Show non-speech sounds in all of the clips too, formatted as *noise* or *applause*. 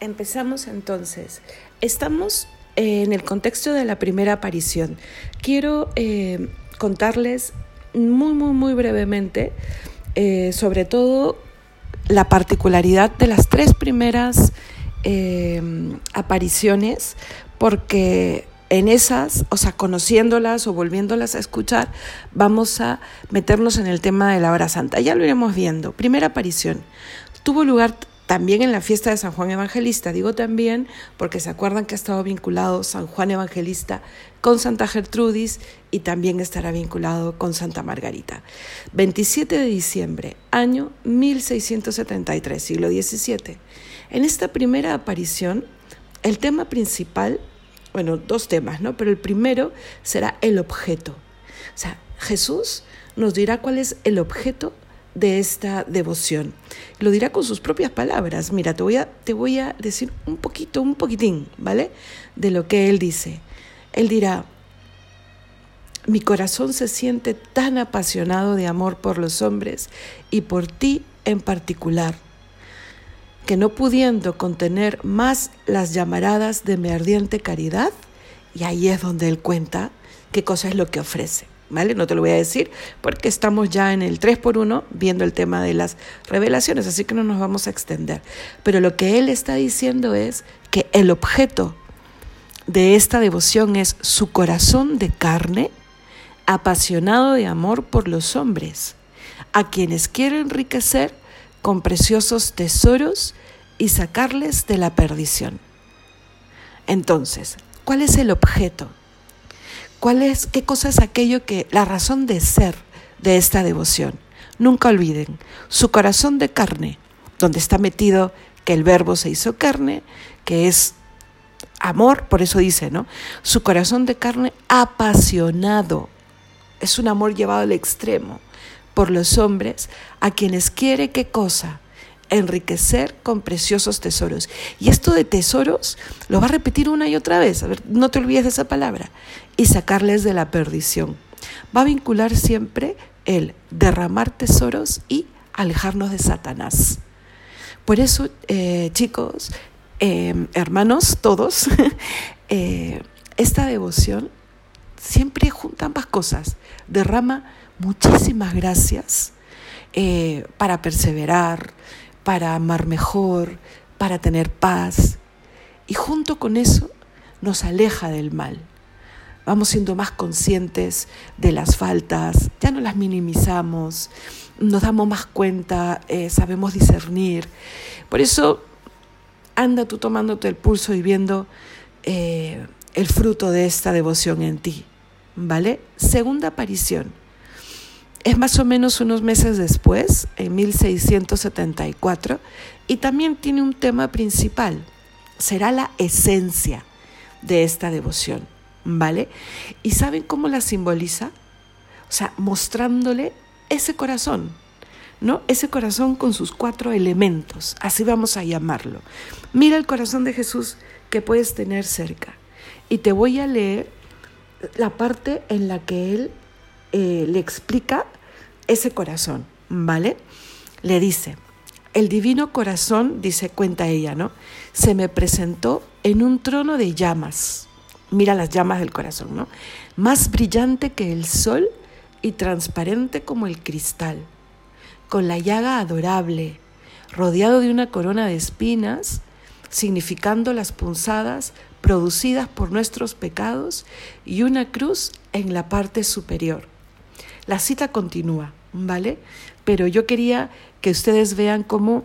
Empezamos entonces. Estamos en el contexto de la primera aparición. Quiero eh, contarles muy, muy, muy brevemente, eh, sobre todo la particularidad de las tres primeras eh, apariciones, porque en esas, o sea, conociéndolas o volviéndolas a escuchar, vamos a meternos en el tema de la hora santa. Ya lo iremos viendo. Primera aparición. Tuvo lugar también en la fiesta de San Juan Evangelista. Digo también porque se acuerdan que ha estado vinculado San Juan Evangelista con Santa Gertrudis y también estará vinculado con Santa Margarita. 27 de diciembre, año 1673, siglo XVII. En esta primera aparición, el tema principal, bueno, dos temas, ¿no? Pero el primero será el objeto. O sea, Jesús nos dirá cuál es el objeto de esta devoción. Lo dirá con sus propias palabras. Mira, te voy a, te voy a decir un poquito, un poquitín, ¿vale? De lo que él dice. Él dirá, mi corazón se siente tan apasionado de amor por los hombres y por ti en particular, que no pudiendo contener más las llamaradas de mi ardiente caridad, y ahí es donde él cuenta qué cosa es lo que ofrece. ¿Vale? No te lo voy a decir porque estamos ya en el 3 por 1 viendo el tema de las revelaciones, así que no nos vamos a extender. Pero lo que él está diciendo es que el objeto de esta devoción es su corazón de carne, apasionado de amor por los hombres, a quienes quiere enriquecer con preciosos tesoros y sacarles de la perdición. Entonces, ¿cuál es el objeto? ¿Cuál es, qué cosa es aquello que, la razón de ser de esta devoción? Nunca olviden, su corazón de carne, donde está metido que el verbo se hizo carne, que es amor, por eso dice, ¿no? Su corazón de carne apasionado, es un amor llevado al extremo por los hombres, a quienes quiere qué cosa? enriquecer con preciosos tesoros. Y esto de tesoros lo va a repetir una y otra vez, a ver, no te olvides de esa palabra, y sacarles de la perdición. Va a vincular siempre el derramar tesoros y alejarnos de Satanás. Por eso, eh, chicos, em, hermanos, todos, *laughs* eh, esta devoción siempre junta ambas cosas, derrama muchísimas gracias eh, para perseverar, para amar mejor, para tener paz. Y junto con eso nos aleja del mal. Vamos siendo más conscientes de las faltas, ya no las minimizamos, nos damos más cuenta, eh, sabemos discernir. Por eso anda tú tomándote el pulso y viendo eh, el fruto de esta devoción en ti. ¿Vale? Segunda aparición es más o menos unos meses después, en 1674, y también tiene un tema principal. Será la esencia de esta devoción, ¿vale? ¿Y saben cómo la simboliza? O sea, mostrándole ese corazón, ¿no? Ese corazón con sus cuatro elementos, así vamos a llamarlo. Mira el corazón de Jesús que puedes tener cerca. Y te voy a leer la parte en la que él eh, le explica ese corazón, ¿vale? Le dice, el divino corazón, dice, cuenta ella, ¿no? Se me presentó en un trono de llamas. Mira las llamas del corazón, ¿no? Más brillante que el sol y transparente como el cristal, con la llaga adorable, rodeado de una corona de espinas, significando las punzadas producidas por nuestros pecados y una cruz en la parte superior. La cita continúa, ¿vale? Pero yo quería que ustedes vean cómo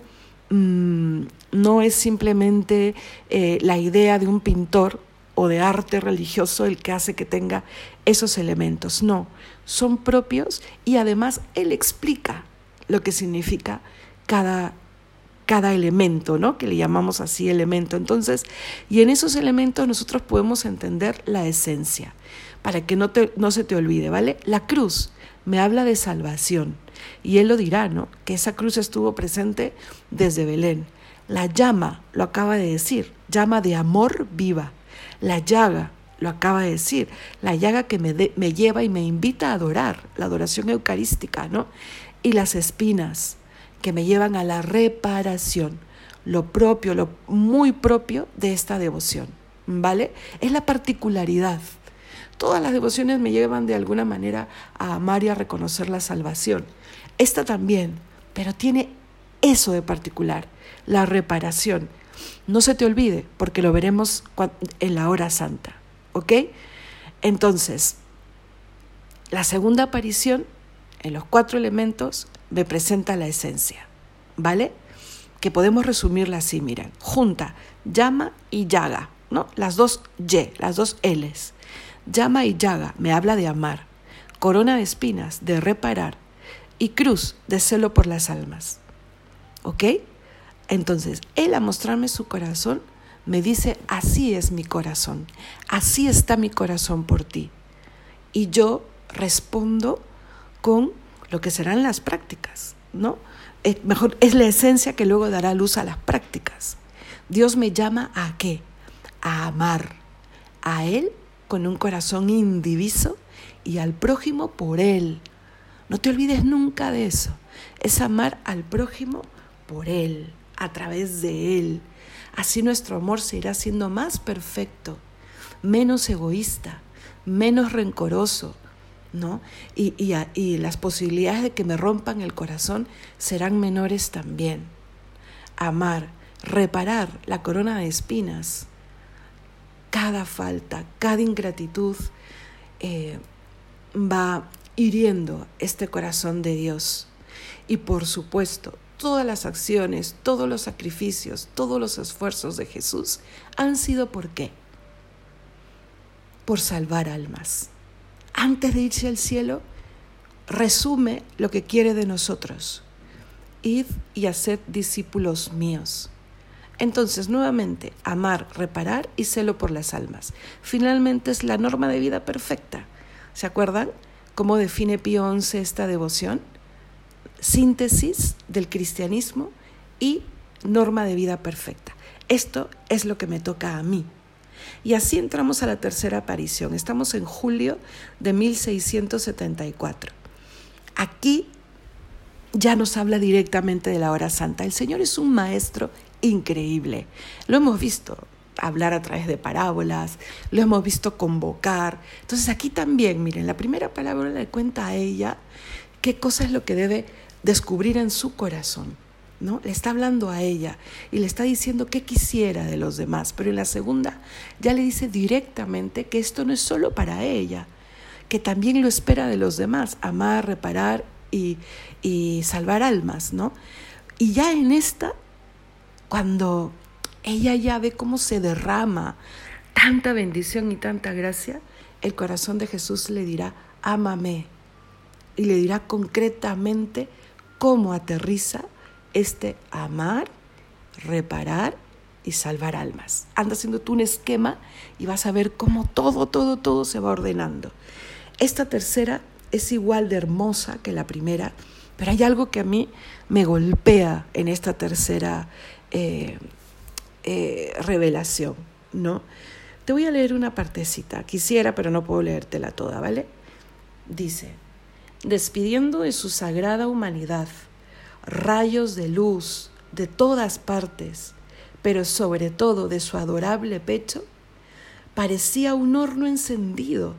mm, no es simplemente eh, la idea de un pintor o de arte religioso el que hace que tenga esos elementos, no, son propios y además él explica lo que significa cada cada elemento, ¿no? Que le llamamos así elemento. Entonces, y en esos elementos nosotros podemos entender la esencia, para que no, te, no se te olvide, ¿vale? La cruz me habla de salvación. Y él lo dirá, ¿no? Que esa cruz estuvo presente desde Belén. La llama, lo acaba de decir, llama de amor viva. La llaga, lo acaba de decir, la llaga que me, me lleva y me invita a adorar, la adoración eucarística, ¿no? Y las espinas, que me llevan a la reparación. lo propio, lo muy propio de esta devoción, ¿vale? Es la particularidad. Todas las devociones me llevan de alguna manera a amar y a reconocer la salvación. Esta también, pero tiene eso de particular, la reparación. No se te olvide, porque lo veremos en la hora santa, ¿ok? Entonces, la segunda aparición en los cuatro elementos me presenta la esencia, ¿vale? Que podemos resumirla así, miren, junta, llama y llaga, ¿no? Las dos Y, las dos L's. Llama y llaga me habla de amar, corona de espinas de reparar y cruz de celo por las almas. ¿Ok? Entonces, Él a mostrarme su corazón me dice, así es mi corazón, así está mi corazón por ti. Y yo respondo con lo que serán las prácticas, ¿no? Es, mejor, es la esencia que luego dará luz a las prácticas. Dios me llama a qué? A amar a Él con un corazón indiviso y al prójimo por Él. No te olvides nunca de eso. Es amar al prójimo por Él, a través de Él. Así nuestro amor se irá siendo más perfecto, menos egoísta, menos rencoroso, ¿no? Y, y, las posibilidades de que me rompan el corazón serán menores también. Amar, reparar la corona de espinas, cada falta, cada ingratitud eh, va hiriendo este corazón de Dios. Y por supuesto, todas las acciones, todos los sacrificios, todos los esfuerzos de Jesús han sido por qué? Por salvar almas antes de irse al cielo, resume lo que quiere de nosotros. Id y haced discípulos míos. Entonces, nuevamente, amar, reparar y celo por las almas. Finalmente es la norma de vida perfecta. ¿Se acuerdan cómo define Pío XI esta devoción? Síntesis del cristianismo y norma de vida perfecta. Esto es lo que me toca a mí. Y así entramos a la tercera aparición. Estamos en julio de 1674. Aquí ya nos habla directamente de la hora santa. El Señor es un maestro increíble. Lo hemos visto hablar a través de parábolas, lo hemos visto convocar. Entonces aquí también, miren, la primera palabra le cuenta a ella qué cosa es lo que debe descubrir en su corazón. ¿no? Le está hablando a ella y le está diciendo qué quisiera de los demás, pero en la segunda ya le dice directamente que esto no es solo para ella, que también lo espera de los demás, amar, reparar y, y salvar almas, ¿no? Y ya en esta, cuando ella ya ve cómo se derrama tanta bendición y tanta gracia, el corazón de Jesús le dirá, ámame, y le dirá concretamente cómo aterriza este amar, reparar y salvar almas. Anda haciendo tú un esquema y vas a ver cómo todo, todo, todo se va ordenando. Esta tercera es igual de hermosa que la primera, pero hay algo que a mí me golpea en esta tercera eh, eh, revelación, ¿no? Te voy a leer una partecita, quisiera, pero no puedo leértela toda, ¿vale? Dice, despidiendo de su sagrada humanidad, rayos de luz de todas partes, pero sobre todo de su adorable pecho, parecía un horno encendido,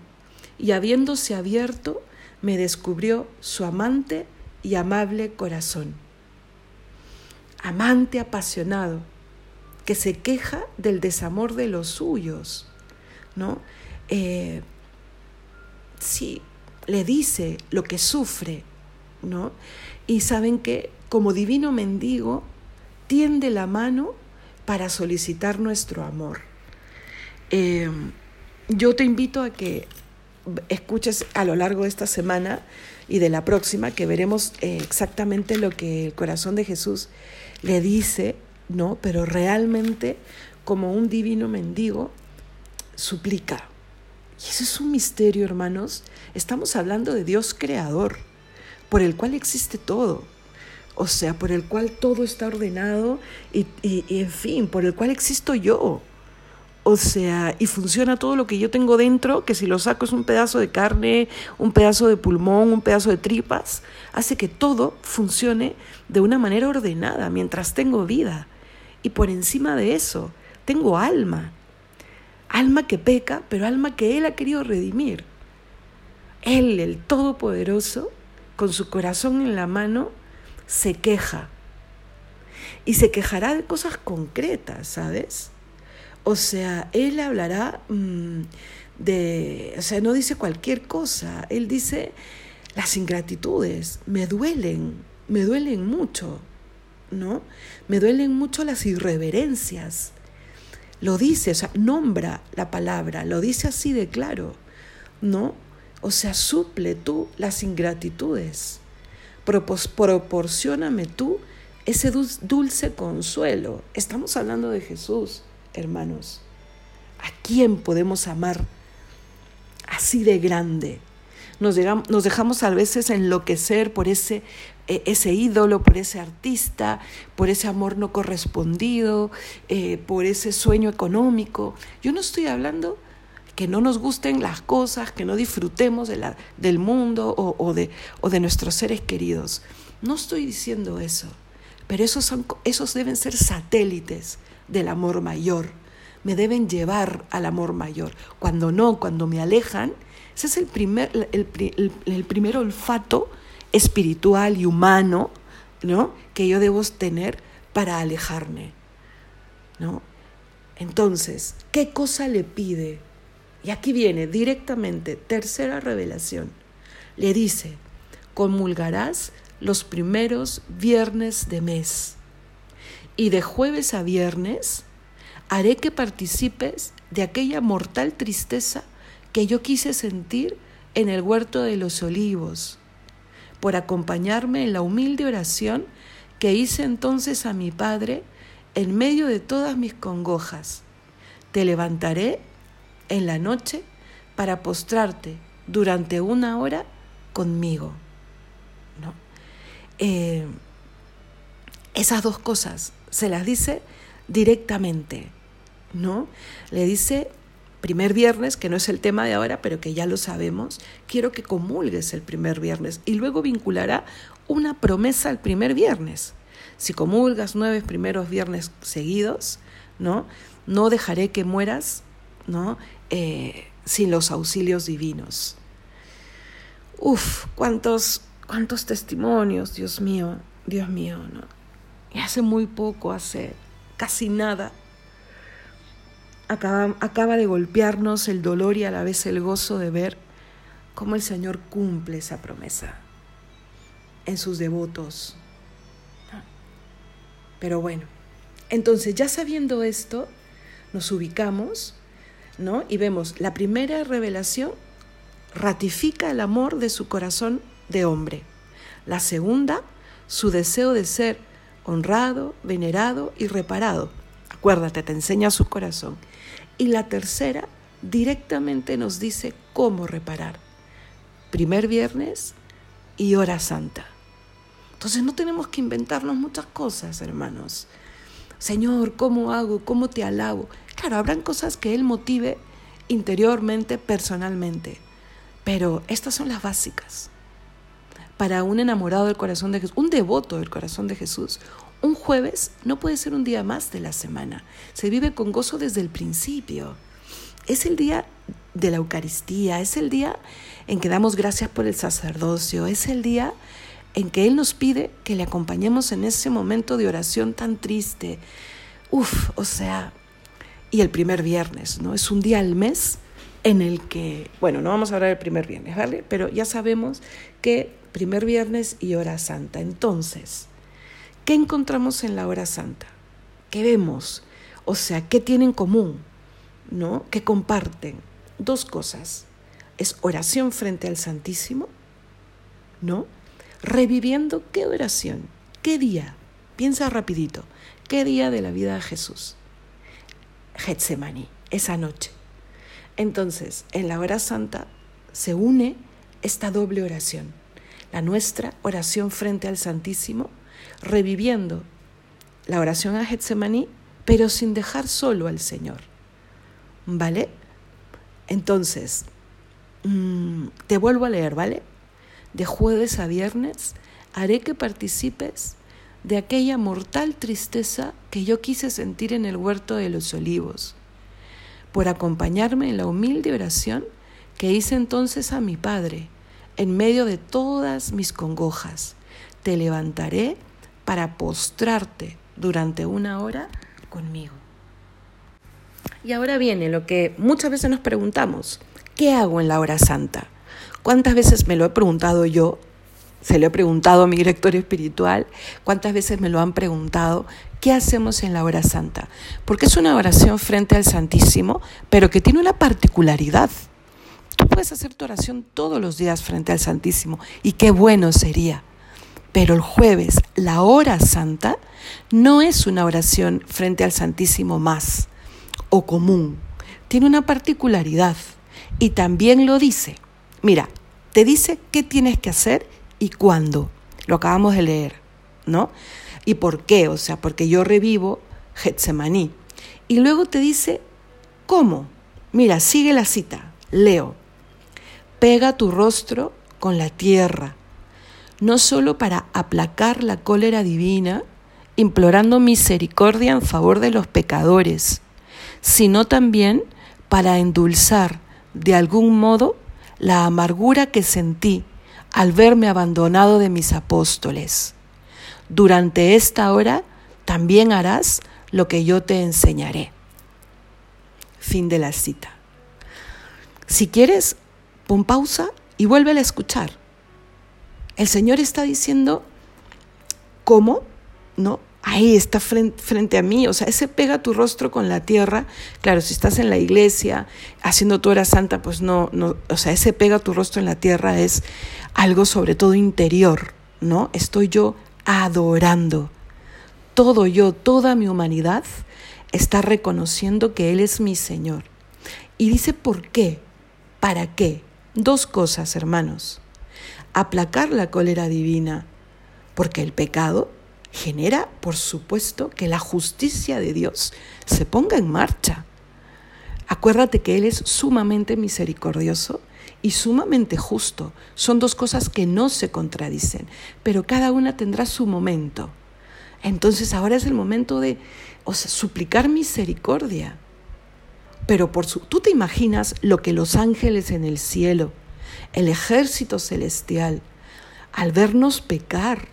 y habiéndose abierto, me descubrió su amante y amable corazón. Amante apasionado, que se queja del desamor de los suyos, ¿no? Eh, sí, le dice lo que sufre, ¿no? Y saben que como divino mendigo tiende la mano para solicitar nuestro amor. Eh, yo te invito a que escuches a lo largo de esta semana y de la próxima, que veremos eh, exactamente lo que el corazón de Jesús le dice, ¿no? Pero realmente como un divino mendigo suplica. Y eso es un misterio, hermanos. Estamos hablando de Dios creador por el cual existe todo. O sea, por el cual todo está ordenado y, en fin, por el cual existo yo. O sea, y funciona todo lo que yo tengo dentro, que si lo saco es un pedazo de carne, un pedazo de pulmón, un pedazo de tripas, hace que todo funcione de una manera ordenada mientras tengo vida. y por encima de eso, tengo alma. Alma que peca, pero alma que Él ha querido redimir. Él, el Todopoderoso, con su corazón en la mano, se queja. Y se quejará de cosas concretas, ¿sabes? O sea, Él hablará mm, de, o sea, no dice cualquier cosa. Él dice, las ingratitudes me duelen, me duelen mucho, ¿no? Me duelen mucho las irreverencias. Lo dice, o sea, nombra la palabra, lo dice así de claro, ¿no? O sea, suple tú las ingratitudes. proporcioname tú ese dulce consuelo. Estamos hablando de Jesús, hermanos. ¿A quién podemos amar así de grande? Nos, dejamos a veces enloquecer por ese, ese ídolo, por ese artista, por ese amor no correspondido, eh, por ese sueño económico. Yo no estoy hablando que no nos gusten las cosas, que no disfrutemos de la, del mundo o, de, o de nuestros seres queridos. No estoy diciendo eso, pero esos, son, esos deben ser satélites del amor mayor, me deben llevar al amor mayor. Cuando no, cuando me alejan, ese es el primer, el, el primer olfato espiritual y humano ¿no? que yo debo tener para alejarme. ¿no? Entonces, ¿qué cosa le pide y aquí viene directamente, tercera revelación. Le dice, comulgarás los primeros viernes de mes. Y de jueves a viernes haré que participes de aquella mortal tristeza que yo quise sentir en el huerto de los olivos, por acompañarme en la humilde oración que hice entonces a mi Padre en medio de todas mis congojas. Te levantaré en la noche para postrarte durante una hora conmigo. ¿no? Eh, esas dos cosas se las dice directamente, ¿no? Le dice primer viernes, que no es el tema de ahora, pero que ya lo sabemos, quiero que comulgues el primer viernes y luego vinculará una promesa al primer viernes. Si comulgas nueve primeros viernes seguidos, ¿no? No dejaré que mueras ¿no? Eh, sin los auxilios divinos. Uf, cuántos, cuántos testimonios, Dios mío, Dios mío, ¿no? Y hace muy poco, hace casi nada, acaba, acaba de golpearnos el dolor y a la vez el gozo de ver cómo el Señor cumple esa promesa en sus devotos. Pero bueno, entonces ya sabiendo esto, nos ubicamos ¿no? Y vemos, la primera revelación ratifica el amor de su corazón de hombre. La segunda, su deseo de ser honrado, venerado y reparado. Acuérdate, te enseña su corazón. Y la tercera, directamente nos dice cómo reparar. Primer viernes y hora santa. Entonces no tenemos que inventarnos muchas cosas, hermanos. Señor, ¿cómo hago? ¿Cómo te alabo? Claro, habrán cosas que Él motive interiormente, personalmente, pero estas son las básicas. Para un enamorado del corazón de Jesús, un devoto del corazón de Jesús, un jueves no puede ser un día más de la semana. Se vive con gozo desde el principio. Es el día de la Eucaristía, es el día en que damos gracias por el sacerdocio, es el día en que Él nos pide que le acompañemos en ese momento de oración tan triste. Uf, o sea, y el primer viernes, ¿no? Es un día al mes en el que, bueno, no vamos a hablar del primer viernes, ¿vale? Pero ya sabemos que primer viernes y hora santa. Entonces, ¿qué encontramos en la hora santa? ¿Qué vemos? O sea, ¿qué tienen en común? ¿No? ¿Qué comparten? Dos cosas. Es oración frente al Santísimo, ¿no? Reviviendo qué oración, qué día. Piensa rapidito, qué día de la vida de Jesús. Getsemaní, esa noche. Entonces, en la hora santa se une esta doble oración, la nuestra oración frente al Santísimo, reviviendo la oración a Getsemaní, pero sin dejar solo al Señor. ¿Vale? Entonces, mm, te vuelvo a leer, ¿vale? De jueves a viernes haré que participes de aquella mortal tristeza que yo quise sentir en el huerto de los olivos, por acompañarme en la humilde oración que hice entonces a mi Padre, en medio de todas mis congojas. Te levantaré para postrarte durante una hora conmigo. Y ahora viene lo que muchas veces nos preguntamos, ¿qué hago en la hora santa? ¿Cuántas veces me lo he preguntado yo? Se lo he preguntado a mi director espiritual. ¿Cuántas veces me lo han preguntado? ¿Qué hacemos en la hora santa? Porque es una oración frente al Santísimo, pero que tiene una particularidad. Tú puedes hacer tu oración todos los días frente al Santísimo y qué bueno sería. Pero el jueves, la hora santa, no es una oración frente al Santísimo más o común. Tiene una particularidad y también lo dice. Mira, te dice qué tienes que hacer y cuándo. Lo acabamos de leer, ¿no? ¿Y por qué? O sea, porque yo revivo Getsemaní. Y luego te dice cómo. Mira, sigue la cita. Leo. Pega tu rostro con la tierra, no solo para aplacar la cólera divina, implorando misericordia en favor de los pecadores, sino también para endulzar de algún modo la amargura que sentí al verme abandonado de mis apóstoles. Durante esta hora también harás lo que yo te enseñaré. Fin de la cita. Si quieres, pon pausa y vuelve a escuchar. El Señor está diciendo cómo, ¿no? ahí está frente, a mí, o sea, ese pega tu rostro con la tierra, claro, si estás en la iglesia haciendo tu hora santa, pues no, no, o sea, ese pega tu rostro en la tierra es algo sobre todo interior, ¿no? Estoy yo adorando. Todo yo, toda mi humanidad está reconociendo que Él es mi Señor. Y dice, ¿por qué? ¿Para qué? Dos cosas, hermanos. Aplacar la cólera divina, porque el pecado genera, por supuesto, que la justicia de Dios se ponga en marcha. Acuérdate que Él es sumamente misericordioso y sumamente justo. Son dos cosas que no se contradicen, pero cada una tendrá su momento. Entonces ahora es el momento de suplicar misericordia. Pero por su, tú te imaginas lo que los ángeles en el cielo, el ejército celestial, al vernos pecar,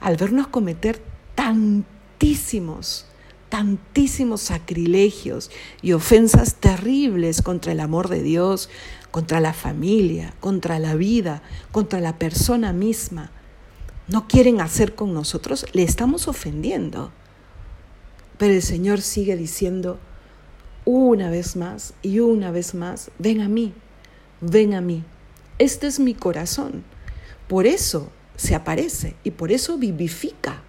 al vernos cometer tantísimos, tantísimos sacrilegios y ofensas terribles contra el amor de Dios, contra la familia, contra la vida, contra la persona misma, no quieren hacer con nosotros, le estamos ofendiendo. Pero el Señor sigue diciendo una vez más y una vez más, ven a mí, ven a mí. Este es mi corazón. Por eso se aparece y por eso vivifica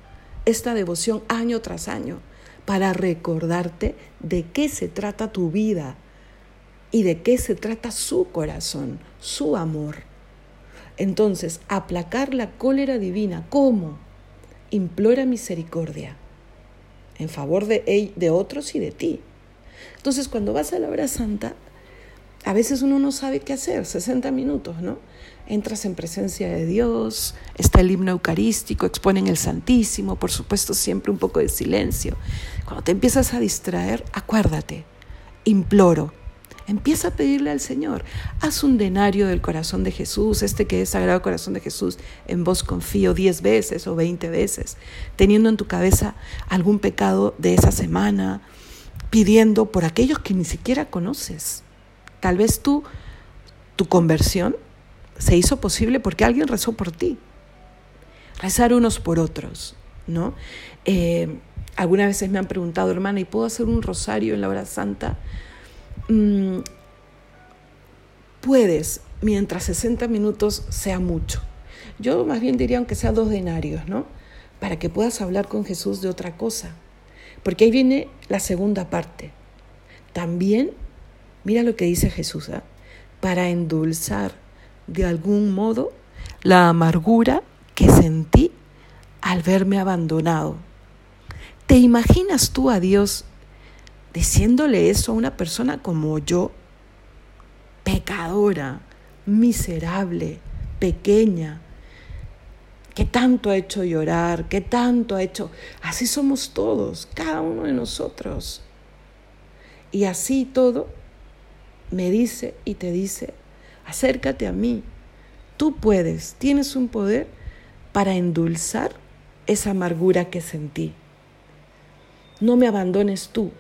esta devoción año tras año, para recordarte de qué se trata tu vida y de qué se trata su corazón, su amor. Entonces, aplacar la cólera divina, ¿cómo? Implora misericordia en favor de, de otros y de ti. Entonces, cuando vas a la hora santa, a veces uno no sabe qué hacer, 60 minutos, ¿no? entras en presencia de Dios, está el himno eucarístico, exponen el Santísimo, por supuesto siempre un poco de silencio. Cuando te empiezas a distraer, acuérdate, imploro, empieza a pedirle al Señor, haz un denario del corazón de Jesús, este que es Sagrado Corazón de Jesús, en vos confío diez veces o veinte veces, teniendo en tu cabeza algún pecado de esa semana, pidiendo por aquellos que ni siquiera conoces. Tal vez tú, tu conversión se hizo posible porque alguien rezó por ti. Rezar unos por otros, ¿no? Eh, algunas veces me han preguntado, hermana, ¿y puedo hacer un rosario en la hora santa? Mm, puedes, mientras 60 minutos sea mucho. Yo más bien diría, aunque sea dos denarios, ¿no? Para que puedas hablar con Jesús de otra cosa. Porque ahí viene la segunda parte. También, mira lo que dice Jesús, ¿eh? para endulzar de algún modo la amargura que sentí al verme abandonado. ¿Te imaginas tú a Dios diciéndole eso a una persona como yo, pecadora, miserable, pequeña, que tanto ha hecho llorar, que tanto ha hecho... Así somos todos, cada uno de nosotros. Y así todo me dice y te dice, acércate a mí. Tú puedes, tienes un poder para endulzar esa amargura que sentí. No me abandones tú.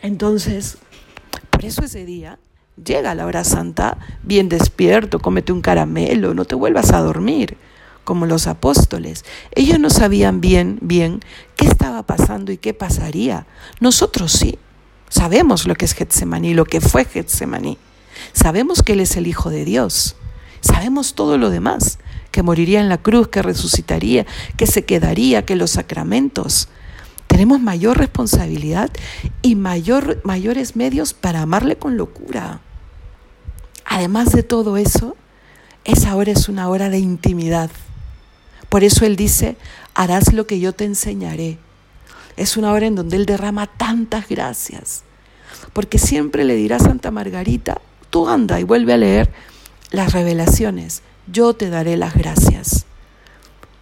Entonces, por eso ese día llega la hora santa bien despierto, cómete un caramelo, no te vuelvas a dormir, como los apóstoles. Ellos no sabían bien, bien qué estaba pasando y qué pasaría. Nosotros sí. Sabemos lo que es Getsemaní, lo que fue Getsemaní. Sabemos que Él es el Hijo de Dios. Sabemos todo lo demás, que moriría en la cruz, que resucitaría, que se quedaría, que los sacramentos. Tenemos mayor responsabilidad y mayor, mayores medios para amarle con locura. Además de todo eso, esa hora es una hora de intimidad. Por eso Él dice, harás lo que yo te enseñaré. Es una hora en donde Él derrama tantas gracias. Porque siempre le dirá a Santa Margarita, tú anda y vuelve a leer las revelaciones. Yo te daré las gracias.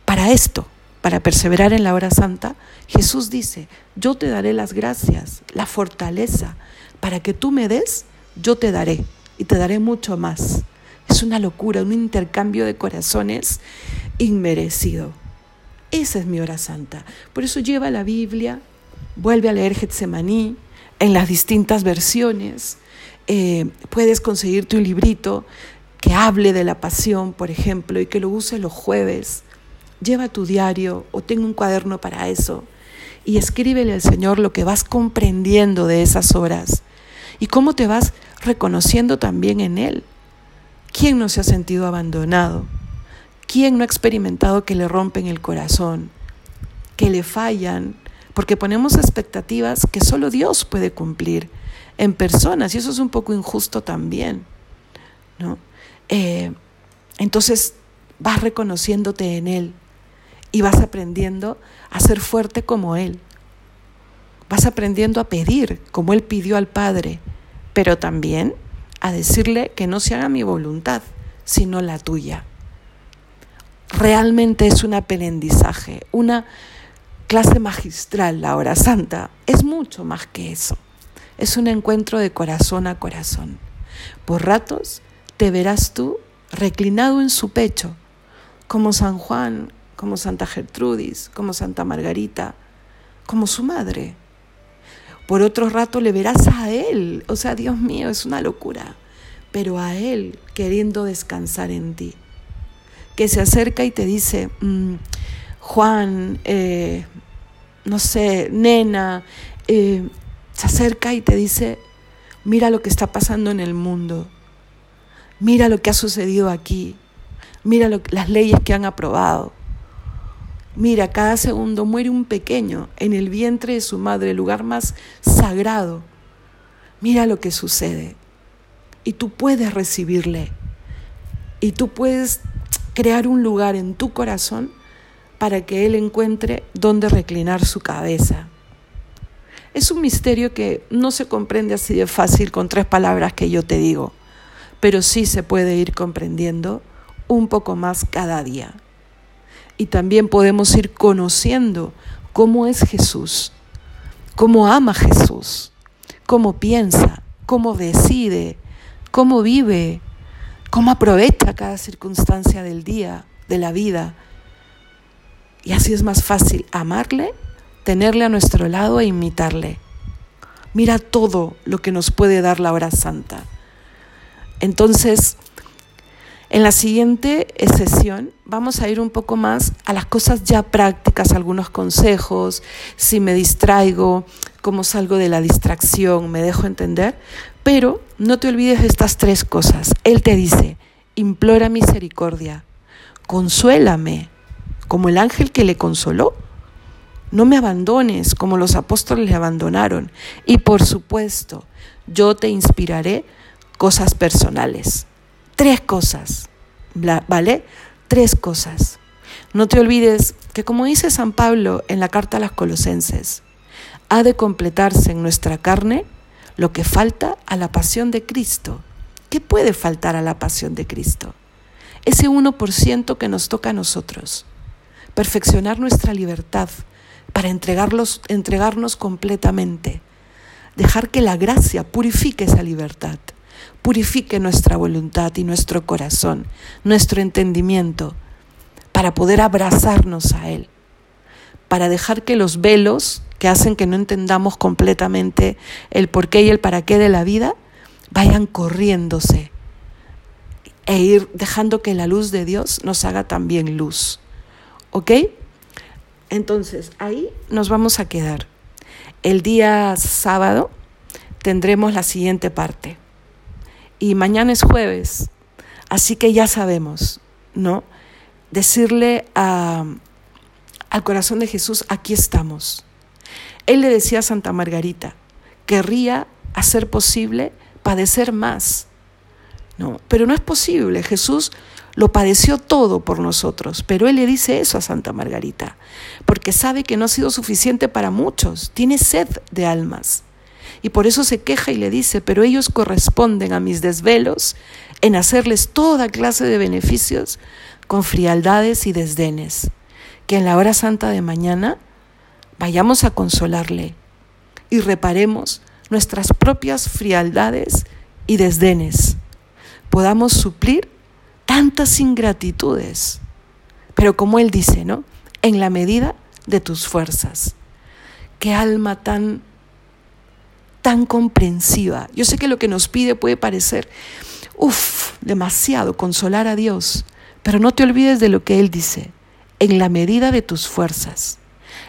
Para esto, para perseverar en la hora santa, Jesús dice, yo te daré las gracias, la fortaleza, para que tú me des, yo te daré y te daré mucho más. Es una locura, un intercambio de corazones inmerecido. Esa es mi hora santa. Por eso lleva la Biblia, vuelve a leer Getsemaní en las distintas versiones. Eh, puedes conseguirte un librito que hable de la pasión, por ejemplo, y que lo use los jueves. Lleva tu diario o tenga un cuaderno para eso y escríbele al Señor lo que vas comprendiendo de esas horas y cómo te vas reconociendo también en Él. ¿Quién no se ha sentido abandonado? ¿Quién no ha experimentado que le rompen el corazón, que le fallan? Porque ponemos expectativas que solo Dios puede cumplir en personas y eso es un poco injusto también. ¿no? Eh, entonces vas reconociéndote en Él y vas aprendiendo a ser fuerte como Él. Vas aprendiendo a pedir como Él pidió al Padre, pero también a decirle que no se haga mi voluntad, sino la tuya realmente es un aprendizaje, una clase magistral, la hora santa. Es mucho más que eso. Es un encuentro de corazón a corazón. Por ratos te verás tú reclinado en su pecho, como San Juan, como Santa Gertrudis, como Santa Margarita, como su madre. Por otro rato le verás a Él, o sea, Dios mío, es una locura, pero a Él queriendo descansar en ti que se acerca y te dice, mm, Juan, eh, no sé, nena, eh, se acerca y te dice, mira lo que está pasando en el mundo, mira lo que ha sucedido aquí, mira las leyes que han aprobado. Mira, cada segundo muere un pequeño en el vientre de su madre, el lugar más sagrado. Mira lo que sucede. Y tú puedes recibirle. Y tú puedes crear un lugar en tu corazón para que Él encuentre dónde reclinar su cabeza. Es un misterio que no se comprende así de fácil con tres palabras que yo te digo, pero sí se puede ir comprendiendo un poco más cada día. Y también podemos ir conociendo cómo es Jesús, cómo ama Jesús, cómo piensa, cómo decide, cómo vive, cómo aprovecha cada circunstancia del día, de la vida. Y así es más fácil amarle, tenerle a nuestro lado e imitarle. Mira todo lo que nos puede dar la hora santa. Entonces, en la siguiente sesión vamos a ir un poco más a las cosas ya prácticas, algunos consejos, si me distraigo, cómo salgo de la distracción, me dejo entender, pero no te olvides de estas tres cosas. Él te dice, implora misericordia, consuélame, como el ángel que le consoló. No me abandones como los apóstoles le abandonaron. Y por supuesto, yo te inspiraré cosas personales. Tres cosas, ¿vale? Tres cosas. No te olvides que como dice San Pablo en la carta a las colosenses, ha de completarse en nuestra carne lo que falta a la pasión de Cristo. ¿Qué puede faltar a la pasión de Cristo? ese 1% que nos toca a nosotros, perfeccionar nuestra libertad para entregarlos, entregarnos completamente, dejar que la gracia purifique esa libertad, purifique nuestra voluntad y nuestro corazón, nuestro entendimiento, para poder abrazarnos a Él, para dejar que los velos que hacen que no entendamos completamente el porqué y el para qué de la vida vayan corriéndose e ir dejando que la luz de Dios nos haga también luz. ¿Ok? Entonces, ahí nos vamos a quedar. El día sábado tendremos la siguiente parte. Y mañana es jueves, así que ya sabemos, ¿no? Decirle a, al corazón de Jesús, aquí estamos. Él le decía a Santa Margarita, querría hacer posible padecer más. No, pero no es posible. Jesús lo padeció todo por nosotros, pero Él le dice eso a Santa Margarita, porque sabe que no ha sido suficiente para muchos, tiene sed de almas. Y por eso se queja y le dice, pero ellos corresponden a mis desvelos en hacerles toda clase de beneficios con frialdades y desdenes. Que en la hora santa de mañana vayamos a consolarle y reparemos nuestras propias frialdades y desdenes. Podamos suplir tantas ingratitudes. Pero como Él dice, ¿no? En la medida de tus fuerzas. Qué alma tan, tan comprensiva. Yo sé que lo que nos pide puede parecer, uff, demasiado, consolar a Dios. Pero no te olvides de lo que Él dice, en la medida de tus fuerzas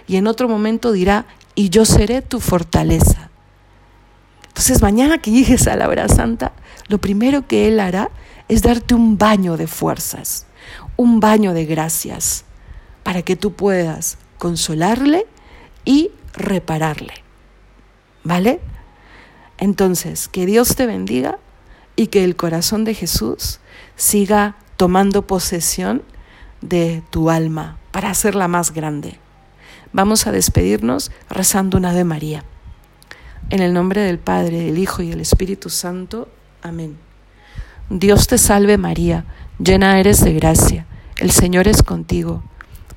y en otro momento dirá, y yo seré tu fortaleza. Entonces mañana que llegues a la hora santa, lo primero que Él hará es darte un baño de fuerzas, un baño de gracias, para que tú puedas consolarle y repararle. ¿Vale? Entonces, que Dios te bendiga y que el corazón de Jesús siga tomando posesión de tu alma para hacerla más grande. Vamos a despedirnos rezando una de María. En el nombre del Padre, del Hijo y del Espíritu Santo. Amén. Dios te salve María, llena eres de gracia, el Señor es contigo.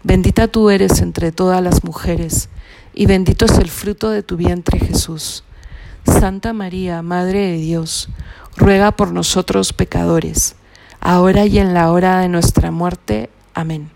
Bendita tú eres entre todas las mujeres, y bendito es el fruto de tu vientre Jesús. Santa María, Madre de Dios, ruega por nosotros pecadores, ahora y en la hora de nuestra muerte. Amén.